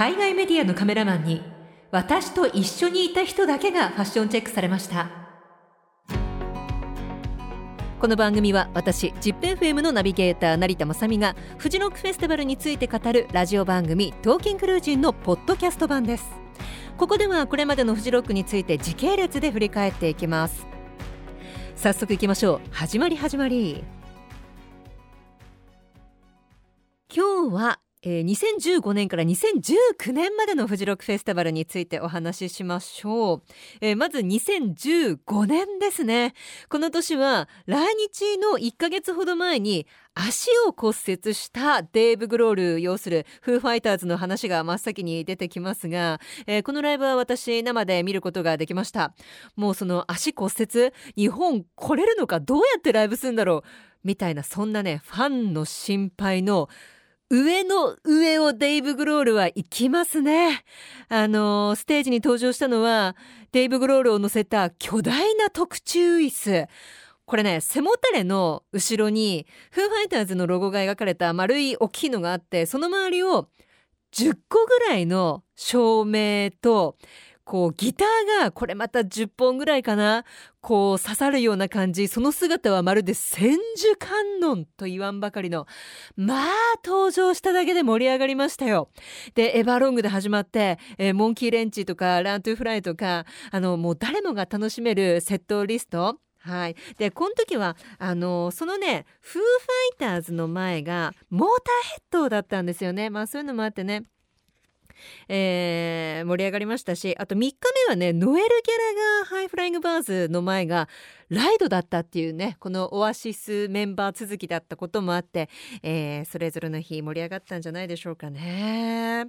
海外メディアのカメラマンに私と一緒にいた人だけがファッションチェックされました。この番組は私 ZIPFM のナビゲーター成田雅美がフジロックフェスティバルについて語るラジオ番組「トーキングルージン」のポッドキャスト版です。ここではこれまでのフジロックについて時系列で振り返っていきます。早速いきましょう。始まり始まり。今日はえー、2015年から2019年までのフジロックフェスティバルについてお話ししましょう、えー、まず2015年ですね。この年は来日の1ヶ月ほど前に足を骨折したデーブ・グロール要するフーファイターズの話が真っ先に出てきますが、えー、このライブは私生で見ることができました。もうその足骨折日本来れるのかどうやってライブするんだろうみたいなそんなねファンの心配の上の上をデイブ・グロールは行きますね。あの、ステージに登場したのは、デイブ・グロールを乗せた巨大な特注椅子。これね、背もたれの後ろに、フーファイターズのロゴが描かれた丸い大きいのがあって、その周りを10個ぐらいの照明と、こうギターがこれまた10本ぐらいかなこう刺さるような感じその姿はまるで千手観音と言わんばかりのまあ登場しただけで盛り上がりましたよでエヴァロングで始まって、えー、モンキーレンチとかラントゥフライとかあのもう誰もが楽しめるセットリストはい。で、この時は、あの、そのね、フーファイターズの前が、モーターヘッドだったんですよね。まあそういうのもあってね。えー、盛り上がりましたしあと3日目はねノエル・ギャラがハイフライングバーズの前がライドだったっていうねこのオアシスメンバー続きだったこともあって、えー、それぞれの日盛り上がったんじゃないでしょうかね。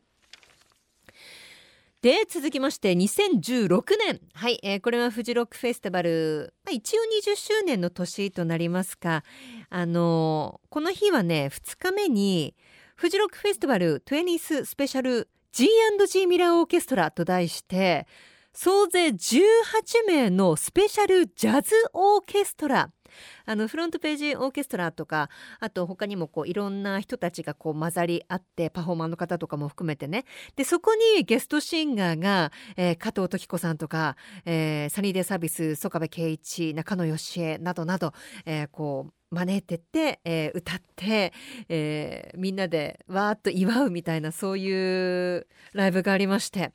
で続きまして2016年はい、えー、これはフジロックフェスティバル、まあ、一応20周年の年となりますがあのー、この日はね2日目にフジロックフェスティバル20ススペシャル G&G ミラーオーケストラと題して総勢18名のスペシャルジャズオーケストラ。あのフロントページオーケストラとかあと他にもこういろんな人たちがこう混ざり合ってパフォーマーの方とかも含めてね。でそこにゲストシンガーが、えー、加藤時子さんとか、えー、サニーデイサービス曽我部圭一中野義恵などなど、えー、こう招いてって、えー、歌って、えー、みんなでわーっと祝うみたいなそういうライブがありまして。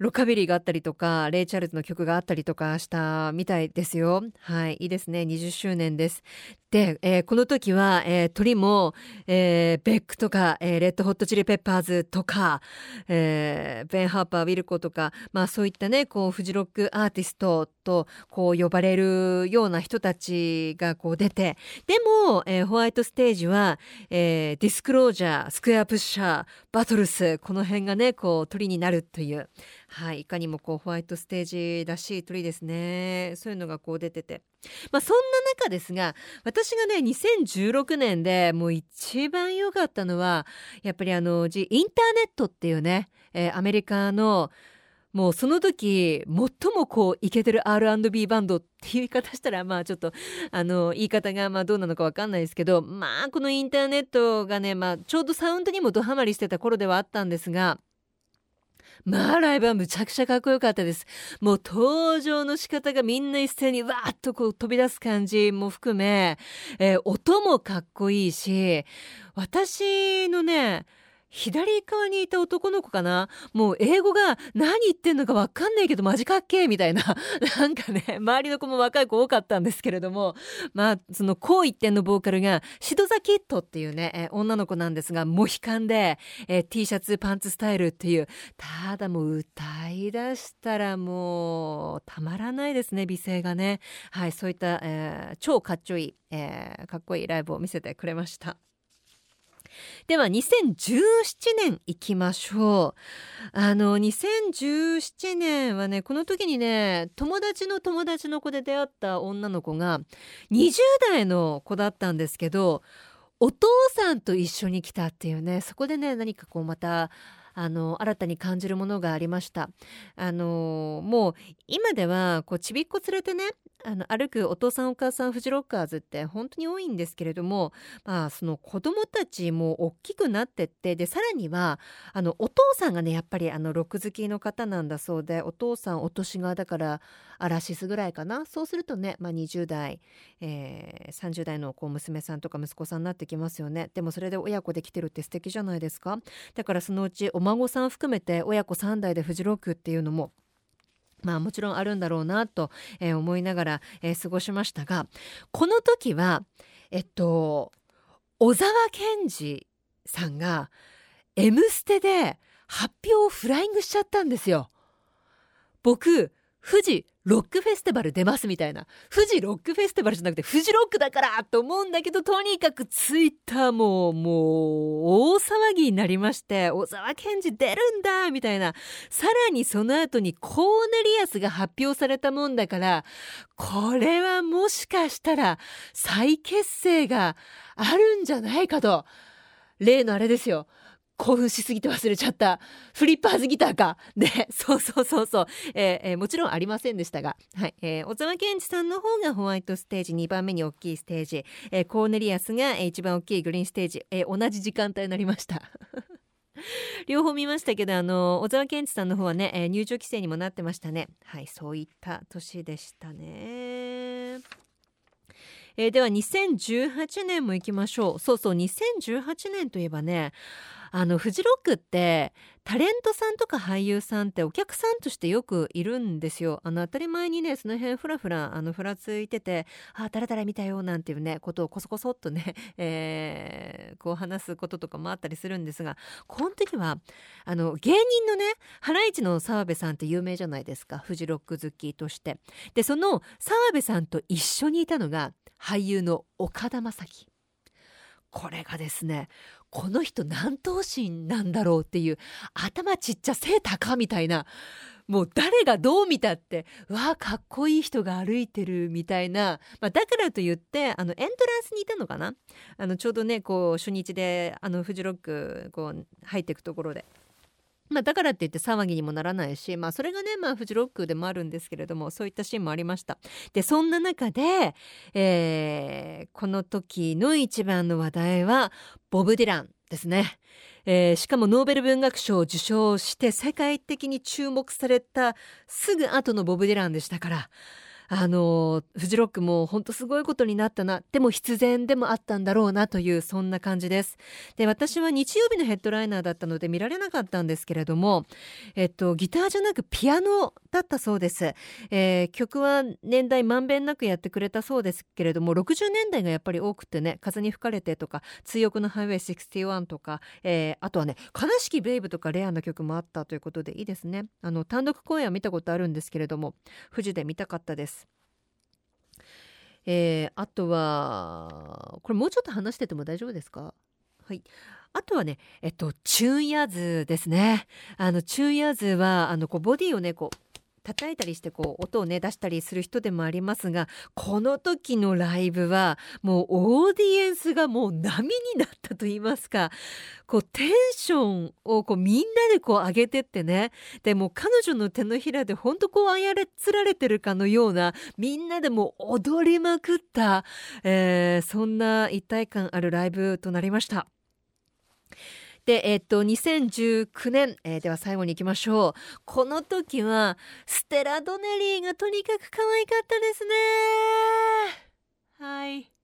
ロカビリーがあったりとかレイ・チャールズの曲があったりとかしたみたいですよ。はいいいですね。20周年です。で、えー、この時は、えー、トリも、えー、ベックとか、えー、レッドホットチリペッパーズとか、えー、ベン・ハーパー・ウィルコとか、まあそういったね、こう、フジロックアーティストと、こう、呼ばれるような人たちがこう出て、でも、えー、ホワイトステージは、えー、ディスクロージャー、スクエアプッシャー、バトルス、この辺がね、こう、鳥になるという、はい、いかにもこう、ホワイトステージらしい鳥ですね。そういうのがこう出てて。まあそんな中ですが、私がね、2016年でもう一番良かったのは、やっぱりあの、インターネットっていうね、えー、アメリカの、もうその時、最もこう、イケてる R&B バンドっていう言い方したら、まあちょっと、あの、言い方がまあどうなのかわかんないですけど、まあこのインターネットがね、まあちょうどサウンドにもドハマりしてた頃ではあったんですが、まあライブはむちゃくちゃかっこよかったです。もう登場の仕方がみんな一斉にわーっとこう飛び出す感じも含め、えー、音もかっこいいし、私のね、左側にいた男の子かな？もう英語が何言ってんのかわかんないけどマジかっけーみたいな。なんかね、周りの子も若い子多かったんですけれども、まあ、そのこう一点のボーカルが、シドザキットっていうね、え女の子なんですが、モヒカンで、え T シャツ、パンツスタイルっていう、ただもう歌い出したらもう、たまらないですね、美声がね。はい、そういった、えー、超かっちょいい、えー、かっこいいライブを見せてくれました。では2017年いきましょう。あの2017年はねこの時にね友達の友達の子で出会った女の子が20代の子だったんですけどお父さんと一緒に来たっていうねそこでね何かこうまたあの新たに感じるものがありました。あのもう今ではこうちびっこ連れてねあの歩くお父さんお母さんフジロッカーズって本当に多いんですけれども、まあ、その子供たちも大きくなってってでさらにはあのお父さんがねやっぱりあのロック好きの方なんだそうでお父さんお年側だからアラシスぐらいかな。そうするとね、まあ、20代、えー、30代のこう娘さんとか息子さんになってきますよね。でもそれで親子できてるって素敵じゃないですか。だからそのうちお孫さん含めて親子3代でフジロックっていうのもまあもちろんあるんだろうなと、えー、思いながら、えー、過ごしましたがこの時はえっと小沢健二さんが「M ステ」で発表をフライングしちゃったんですよ。僕富士ロックフェスティバル出ますみたいな。富士ロックフェスティバルじゃなくて富士ロックだからと思うんだけどとにかくツイッターももう大騒ぎになりまして小沢健二出るんだみたいな。さらにその後にコーネリアスが発表されたもんだからこれはもしかしたら再結成があるんじゃないかと。例のあれですよ。興奮しすぎて忘れちゃったフリッパーズギターか。ねそうそうそうそう、えーえー、もちろんありませんでしたが、はい。えー、小沢健二さんの方がホワイトステージ2番目に大きいステージ、えー、コーネリアスが一番大きいグリーンステージ、えー、同じ時間帯になりました。両方見ましたけどあの小沢健二さんの方はね、えー、入場規制にもなってましたね。はいそういった年でしたね。えー、では2018年も行きましょう。そうそう2018年といえばねあのフジロックってタレントさんとか俳優さんってお客さんとしてよくいるんですよ。あの当たり前にねその辺ふらふらあのふらついてて「ああ誰々見たよ」なんていうねことをこそこそっとね、えー、こう話すこととかもあったりするんですがこの時はあの芸人のねハライチの澤部さんって有名じゃないですかフジロック好きとして。でその澤部さんと一緒にいたのが俳優の岡田将生。これがですねこの人何頭身なんだろうっていう頭ちっちゃ背高みたいなもう誰がどう見たってうわあかっこいい人が歩いてるみたいな、まあ、だからといってあのエントランスにいたのかなあのちょうどねこう初日であのフジロックこう入っていくところで。まあ、だからって言って騒ぎにもならないし、まあ、それがね、まあ、フジロックでもあるんですけれどもそういったシーンもありました。でそんな中で、えー、この時の一番の話題はボブ・ディランですね、えー、しかもノーベル文学賞を受賞して世界的に注目されたすぐ後のボブ・ディランでしたからあのフジロックも本当すごいことになったな。でも必然でもあったんだろうなというそんな感じです。で私は日曜日のヘッドライナーだったので見られなかったんですけれどもえっとギターじゃなくピアノだったそうです、えー、曲は年代まんべんなくやってくれたそうですけれども60年代がやっぱり多くてね風に吹かれてとか追憶のハイウェイ61とか、えー、あとはね悲しきベイブとかレアな曲もあったということでいいですね。あの単独公演は見たことあるんですけれども富士で見たかったです。えー、あとはこれもうちょっと話してても大丈夫ですか？はいあとはね、えっと、チューンヤズですね。あの、チューンヤズは、あの、こう、ボディをね、こう、叩いたりしてこう音をね出したりする人でもありますがこの時のライブはもうオーディエンスがもう波になったと言いますかこうテンションをこうみんなでこう上げてってねでも彼女の手のひらでほんとこうあやれつられてるかのようなみんなでも踊りまくった、えー、そんな一体感あるライブとなりました。で、えっと、2019年、えー、では最後に行きましょう。この時は、ステラ・ドネリーがとにかく可愛かったですね。はい。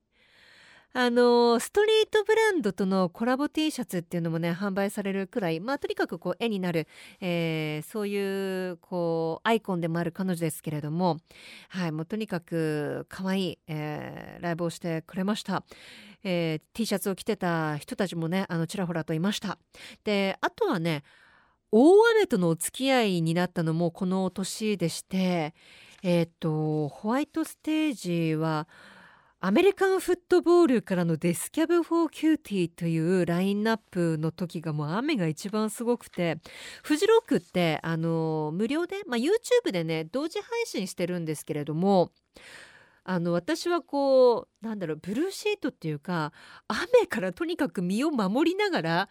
あのストリートブランドとのコラボ T シャツっていうのもね販売されるくらいまあとにかくこう絵になる、えー、そういうこうアイコンでもある彼女ですけれどもはいもうとにかく可愛い、えー、ライブをしてくれました、えー、T シャツを着てた人たちもねあのちらほらといました。であとはね大雨とのお付き合いになったのもこの年でしてえっ、とホワイトステージはアメリカンフットボールからのデスキャブ・フォー・キューティーというラインナップの時がもう雨が一番すごくてフジロックってあの無料で、まあ、YouTube でね同時配信してるんですけれどもあの私はこうなんだろうブルーシートっていうか雨からとにかく身を守りながら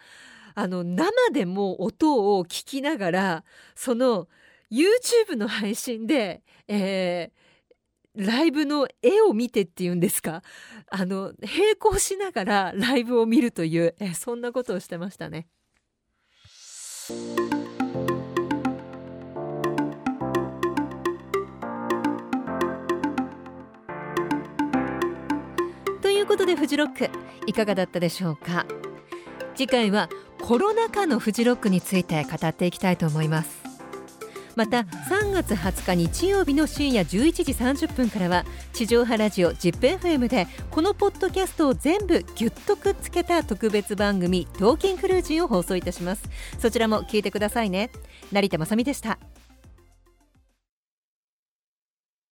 あの生でも音を聞きながらその YouTube の配信で、えーライブの絵を見てっていうんですか？あの並行しながらライブを見るというえそんなことをしてましたね。ということでフジロックいかがだったでしょうか？次回はコロナ禍のフジロックについて語っていきたいと思います。また3月20日日曜日の深夜11時30分からは地上波ラジオ ZIPFM でこのポッドキャストを全部ぎゅっとくっつけた特別番組「トーキンクルージン」を放送いたします。そちらも聞いてくださいね。成田まさみでした。